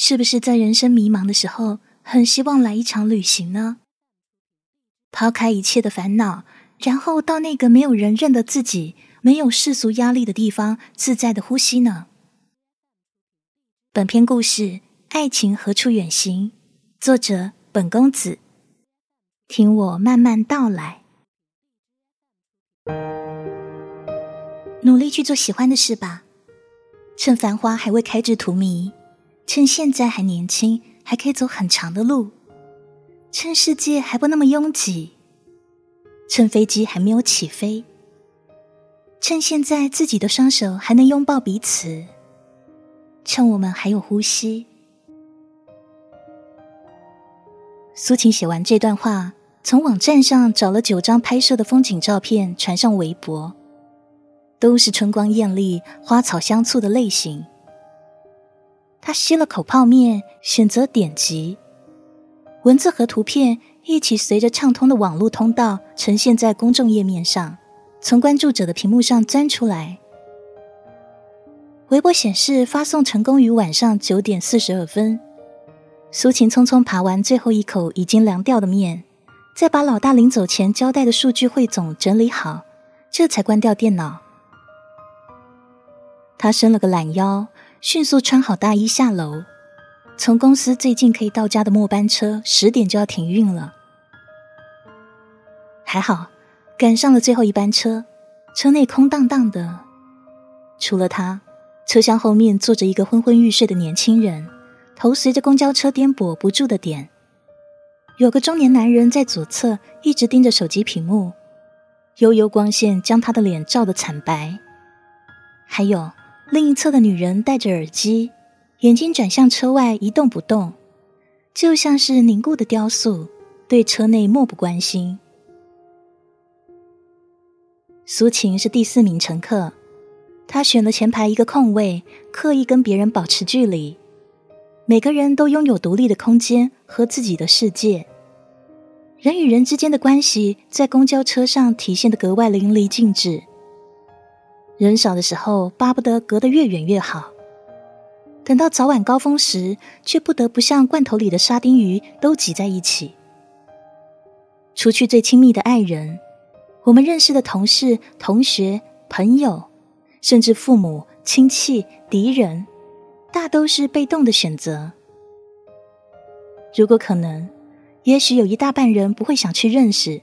是不是在人生迷茫的时候，很希望来一场旅行呢？抛开一切的烦恼，然后到那个没有人认得自己、没有世俗压力的地方，自在的呼吸呢？本篇故事《爱情何处远行》，作者本公子，听我慢慢道来。努力去做喜欢的事吧，趁繁花还未开至荼蘼。趁现在还年轻，还可以走很长的路；趁世界还不那么拥挤；趁飞机还没有起飞；趁现在自己的双手还能拥抱彼此；趁我们还有呼吸。苏晴写完这段话，从网站上找了九张拍摄的风景照片，传上微博，都是春光艳丽、花草香簇的类型。他吸了口泡面，选择点击，文字和图片一起随着畅通的网络通道呈现在公众页面上，从关注者的屏幕上钻出来。微博显示发送成功于晚上九点四十二分。苏晴匆匆扒完最后一口已经凉掉的面，再把老大临走前交代的数据汇总整理好，这才关掉电脑。他伸了个懒腰。迅速穿好大衣下楼，从公司最近可以到家的末班车十点就要停运了。还好赶上了最后一班车，车内空荡荡的，除了他，车厢后面坐着一个昏昏欲睡的年轻人，头随着公交车颠簸不住的点。有个中年男人在左侧一直盯着手机屏幕，悠悠光线将他的脸照得惨白。还有。另一侧的女人戴着耳机，眼睛转向车外，一动不动，就像是凝固的雕塑，对车内漠不关心。苏晴是第四名乘客，她选了前排一个空位，刻意跟别人保持距离。每个人都拥有独立的空间和自己的世界，人与人之间的关系在公交车上体现的格外淋漓尽致。人少的时候，巴不得隔得越远越好；等到早晚高峰时，却不得不像罐头里的沙丁鱼都挤在一起。除去最亲密的爱人，我们认识的同事、同学、朋友，甚至父母亲戚、敌人，大都是被动的选择。如果可能，也许有一大半人不会想去认识，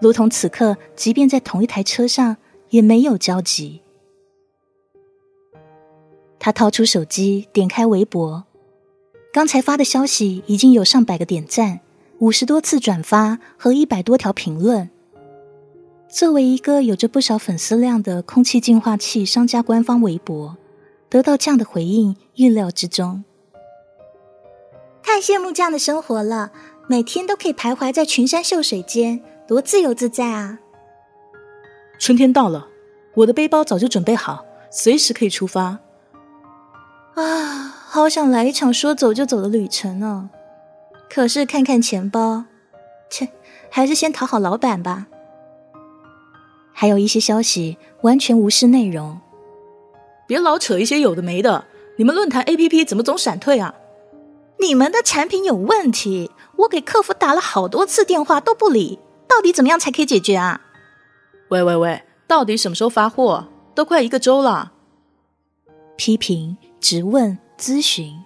如同此刻，即便在同一台车上。也没有交集。他掏出手机，点开微博，刚才发的消息已经有上百个点赞，五十多次转发和一百多条评论。作为一个有着不少粉丝量的空气净化器商家官方微博，得到这样的回应，意料之中。太羡慕这样的生活了，每天都可以徘徊在群山秀水间，多自由自在啊！春天到了，我的背包早就准备好，随时可以出发。啊，好想来一场说走就走的旅程呢！可是看看钱包，切，还是先讨好老板吧。还有一些消息完全无视内容，别老扯一些有的没的。你们论坛 APP 怎么总闪退啊？你们的产品有问题，我给客服打了好多次电话都不理，到底怎么样才可以解决啊？喂喂喂！到底什么时候发货？都快一个周了。批评、质问、咨询，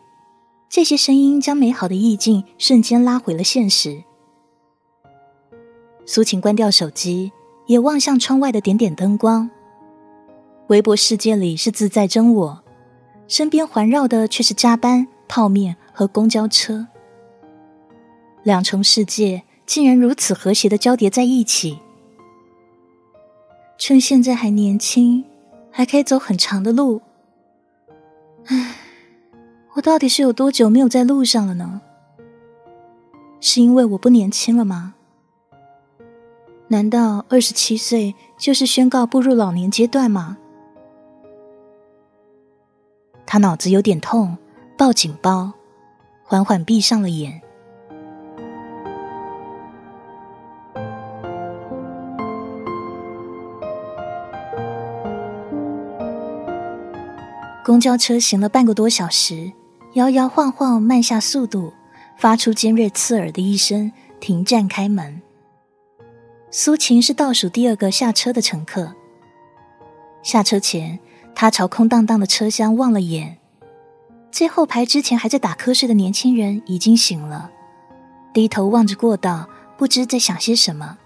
这些声音将美好的意境瞬间拉回了现实。苏晴关掉手机，也望向窗外的点点灯光。微博世界里是自在真我，身边环绕的却是加班、泡面和公交车。两重世界竟然如此和谐的交叠在一起。趁现在还年轻，还可以走很长的路。唉，我到底是有多久没有在路上了呢？是因为我不年轻了吗？难道二十七岁就是宣告步入老年阶段吗？他脑子有点痛，抱紧包，缓缓闭上了眼。公交车行了半个多小时，摇摇晃晃慢下速度，发出尖锐刺耳的一声，停站开门。苏晴是倒数第二个下车的乘客。下车前，他朝空荡荡的车厢望了眼，最后排之前还在打瞌睡的年轻人已经醒了，低头望着过道，不知在想些什么。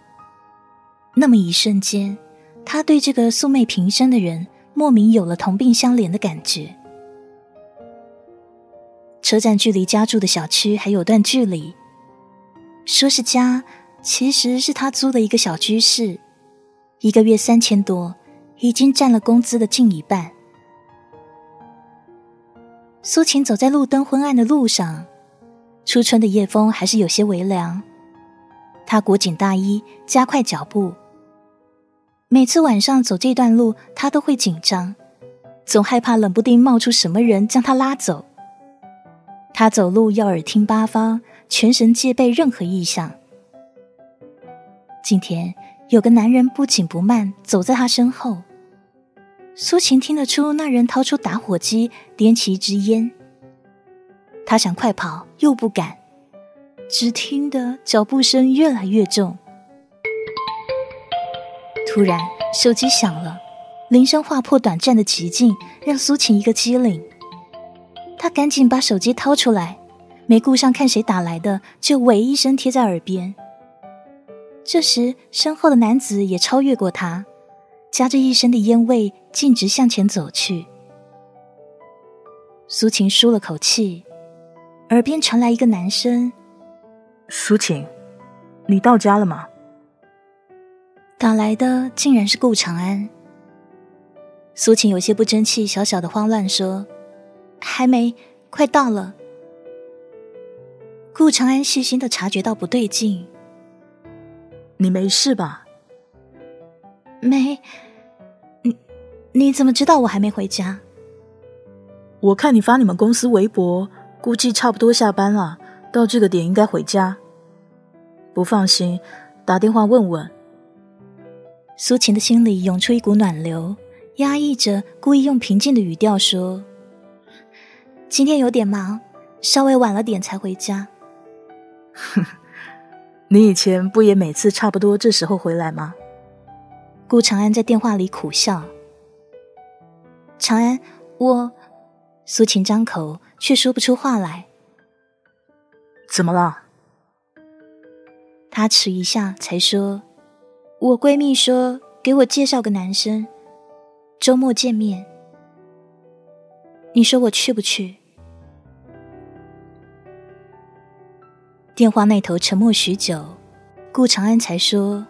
那么一瞬间，他对这个素昧平生的人莫名有了同病相怜的感觉。车站距离家住的小区还有段距离，说是家，其实是他租的一个小居室，一个月三千多，已经占了工资的近一半。苏晴走在路灯昏暗的路上，初春的夜风还是有些微凉，她裹紧大衣，加快脚步。每次晚上走这段路，他都会紧张，总害怕冷不丁冒出什么人将他拉走。他走路要耳听八方，全神戒备任何异象。今天有个男人不紧不慢走在他身后，苏晴听得出那人掏出打火机点起一支烟。他想快跑又不敢，只听得脚步声越来越重。突然手机响了，铃声划破短暂的寂静，让苏晴一个机灵。他赶紧把手机掏出来，没顾上看谁打来的，就喂一声贴在耳边。这时，身后的男子也超越过他，夹着一身的烟味，径直向前走去。苏晴舒了口气，耳边传来一个男声：“苏晴，你到家了吗？”打来的竟然是顾长安。苏晴有些不争气，小小的慌乱说。还没，快到了。顾长安细心的察觉到不对劲，你没事吧？没，你你怎么知道我还没回家？我看你发你们公司微博，估计差不多下班了，到这个点应该回家。不放心，打电话问问。苏晴的心里涌出一股暖流，压抑着，故意用平静的语调说。今天有点忙，稍微晚了点才回家。哼，你以前不也每次差不多这时候回来吗？顾长安在电话里苦笑。长安，我……苏晴张口却说不出话来。怎么了？他迟一下才说：“我闺蜜说给我介绍个男生，周末见面。你说我去不去？”电话那头沉默许久，顾长安才说：“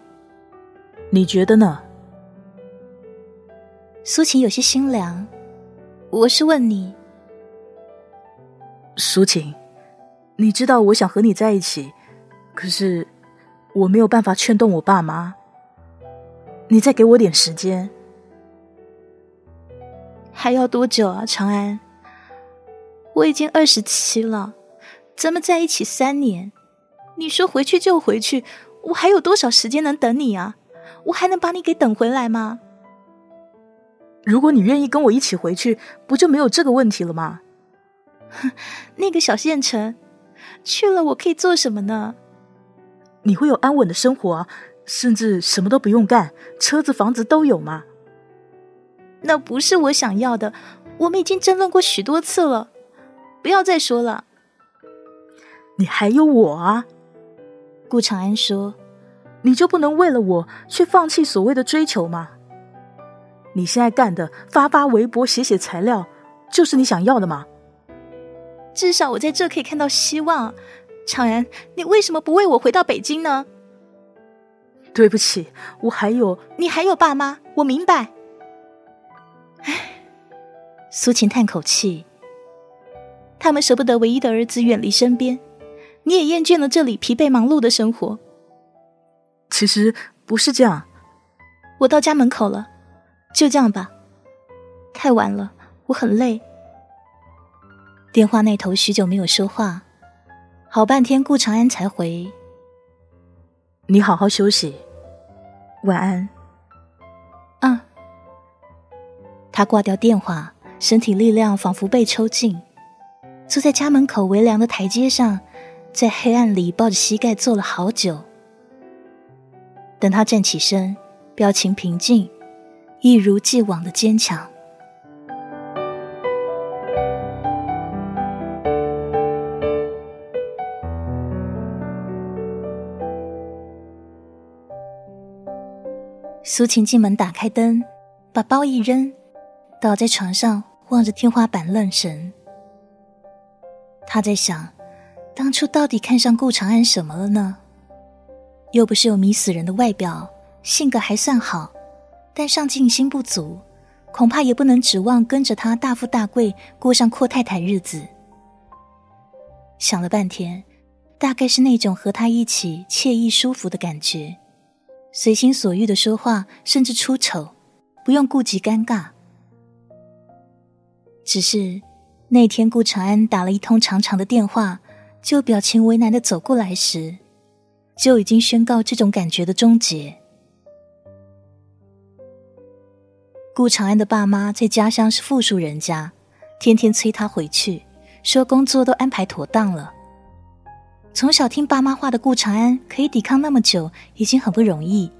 你觉得呢？”苏晴有些心凉。我是问你，苏晴，你知道我想和你在一起，可是我没有办法劝动我爸妈。你再给我点时间，还要多久啊？长安，我已经二十七了。咱们在一起三年，你说回去就回去，我还有多少时间能等你啊？我还能把你给等回来吗？如果你愿意跟我一起回去，不就没有这个问题了吗？那个小县城，去了我可以做什么呢？你会有安稳的生活啊，甚至什么都不用干，车子房子都有吗？那不是我想要的，我们已经争论过许多次了，不要再说了。你还有我啊，顾长安说：“你就不能为了我去放弃所谓的追求吗？你现在干的发发微博、写写材料，就是你想要的吗？至少我在这可以看到希望。长安，你为什么不为我回到北京呢？对不起，我还有你，还有爸妈，我明白。唉，苏晴叹口气，他们舍不得唯一的儿子远离身边。”你也厌倦了这里疲惫忙碌的生活。其实不是这样，我到家门口了，就这样吧。太晚了，我很累。电话那头许久没有说话，好半天顾长安才回：“你好好休息，晚安。”嗯。他挂掉电话，身体力量仿佛被抽尽。坐在家门口微凉的台阶上，在黑暗里抱着膝盖坐了好久。等他站起身，表情平静，一如既往的坚强。苏晴进门，打开灯，把包一扔，倒在床上，望着天花板愣神。他在想，当初到底看上顾长安什么了呢？又不是有迷死人的外表，性格还算好，但上进心不足，恐怕也不能指望跟着他大富大贵，过上阔太太日子。想了半天，大概是那种和他一起惬意舒服的感觉。随心所欲的说话，甚至出丑，不用顾及尴尬。只是那天顾长安打了一通长长的电话，就表情为难的走过来时，就已经宣告这种感觉的终结。顾长安的爸妈在家乡是富庶人家，天天催他回去，说工作都安排妥当了。从小听爸妈话的顾长安可以抵抗那么久，已经很不容易。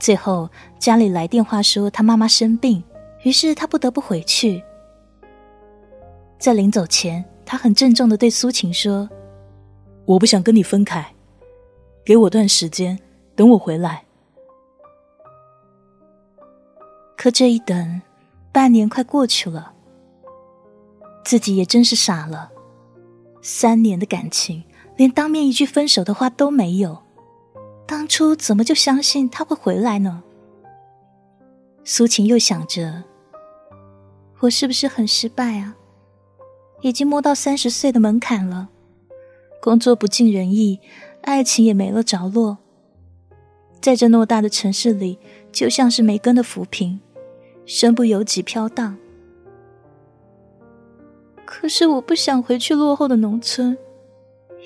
最后家里来电话说他妈妈生病，于是他不得不回去。在临走前，他很郑重的对苏晴说：“我不想跟你分开，给我段时间，等我回来。”可这一等，半年快过去了，自己也真是傻了。三年的感情，连当面一句分手的话都没有，当初怎么就相信他会回来呢？苏晴又想着，我是不是很失败啊？已经摸到三十岁的门槛了，工作不尽人意，爱情也没了着落，在这偌大的城市里，就像是没根的浮萍，身不由己飘荡。可是我不想回去落后的农村，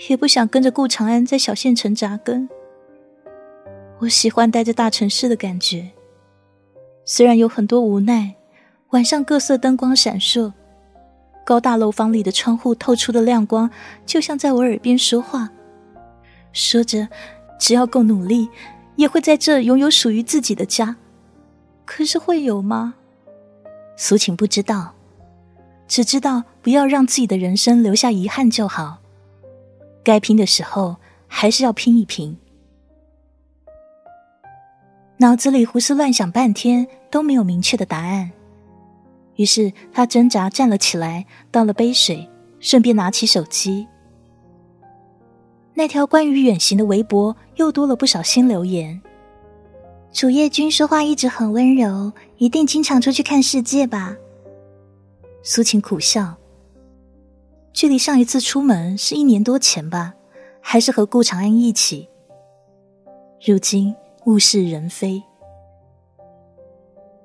也不想跟着顾长安在小县城扎根。我喜欢待在大城市的感觉，虽然有很多无奈。晚上各色灯光闪烁，高大楼房里的窗户透出的亮光，就像在我耳边说话，说着只要够努力，也会在这拥有属于自己的家。可是会有吗？苏晴不知道。只知道不要让自己的人生留下遗憾就好。该拼的时候还是要拼一拼。脑子里胡思乱想半天都没有明确的答案，于是他挣扎站了起来，倒了杯水，顺便拿起手机。那条关于远行的微博又多了不少新留言。楚叶君说话一直很温柔，一定经常出去看世界吧。苏晴苦笑。距离上一次出门是一年多前吧，还是和顾长安一起。如今物是人非，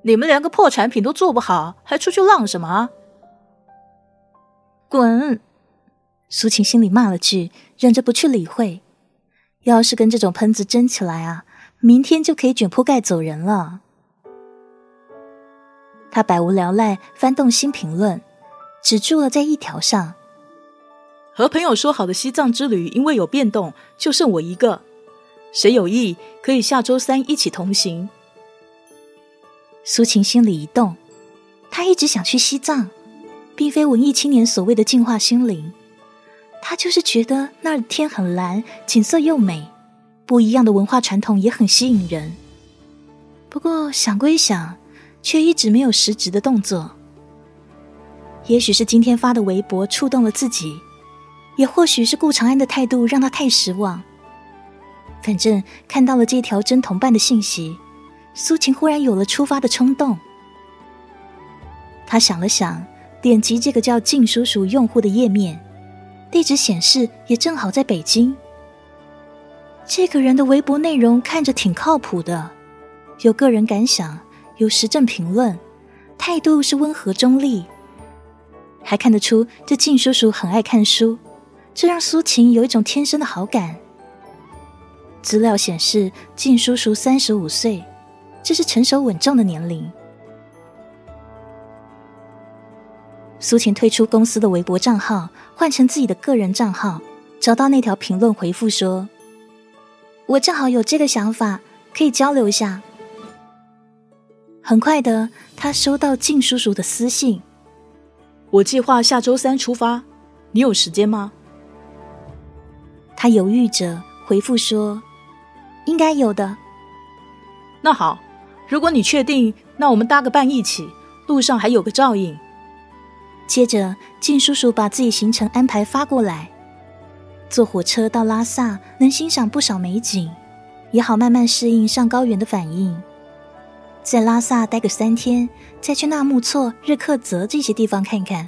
你们连个破产品都做不好，还出去浪什么？滚！苏晴心里骂了句，忍着不去理会。要是跟这种喷子争起来啊，明天就可以卷铺盖走人了。他百无聊赖，翻动新评论，只住了在一条上。和朋友说好的西藏之旅，因为有变动，就剩我一个。谁有意可以下周三一起同行？苏晴心里一动，他一直想去西藏，并非文艺青年所谓的净化心灵，他就是觉得那儿天很蓝，景色又美，不一样的文化传统也很吸引人。不过想归想。却一直没有实质的动作。也许是今天发的微博触动了自己，也或许是顾长安的态度让他太失望。反正看到了这条真同伴的信息，苏晴忽然有了出发的冲动。他想了想，点击这个叫“静叔叔”用户的页面，地址显示也正好在北京。这个人的微博内容看着挺靠谱的，有个人感想。有时政评论，态度是温和中立，还看得出这静叔叔很爱看书，这让苏晴有一种天生的好感。资料显示，靳叔叔三十五岁，这是成熟稳重的年龄。苏晴退出公司的微博账号，换成自己的个人账号，找到那条评论回复说：“我正好有这个想法，可以交流一下。”很快的，他收到靳叔叔的私信：“我计划下周三出发，你有时间吗？”他犹豫着回复说：“应该有的。”那好，如果你确定，那我们搭个伴一起，路上还有个照应。接着，靳叔叔把自己行程安排发过来。坐火车到拉萨，能欣赏不少美景，也好慢慢适应上高原的反应。在拉萨待个三天，再去纳木错、日喀则这些地方看看。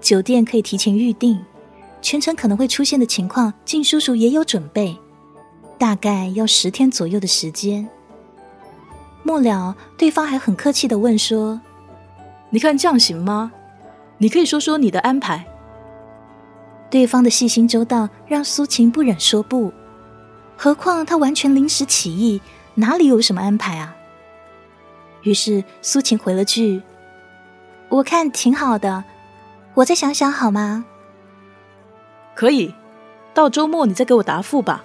酒店可以提前预定，全程可能会出现的情况，靳叔叔也有准备，大概要十天左右的时间。末了，对方还很客气的问说：“你看这样行吗？你可以说说你的安排。”对方的细心周到让苏晴不忍说不，何况他完全临时起意，哪里有什么安排啊？于是苏晴回了句：“我看挺好的，我再想想好吗？”“可以，到周末你再给我答复吧。”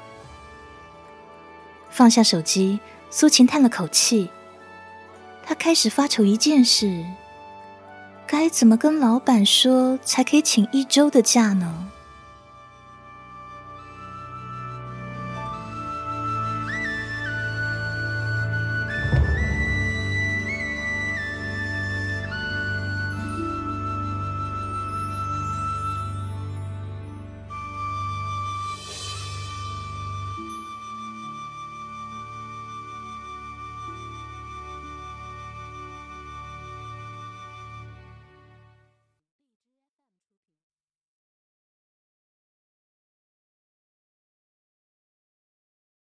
放下手机。苏晴叹了口气，她开始发愁一件事：该怎么跟老板说才可以请一周的假呢？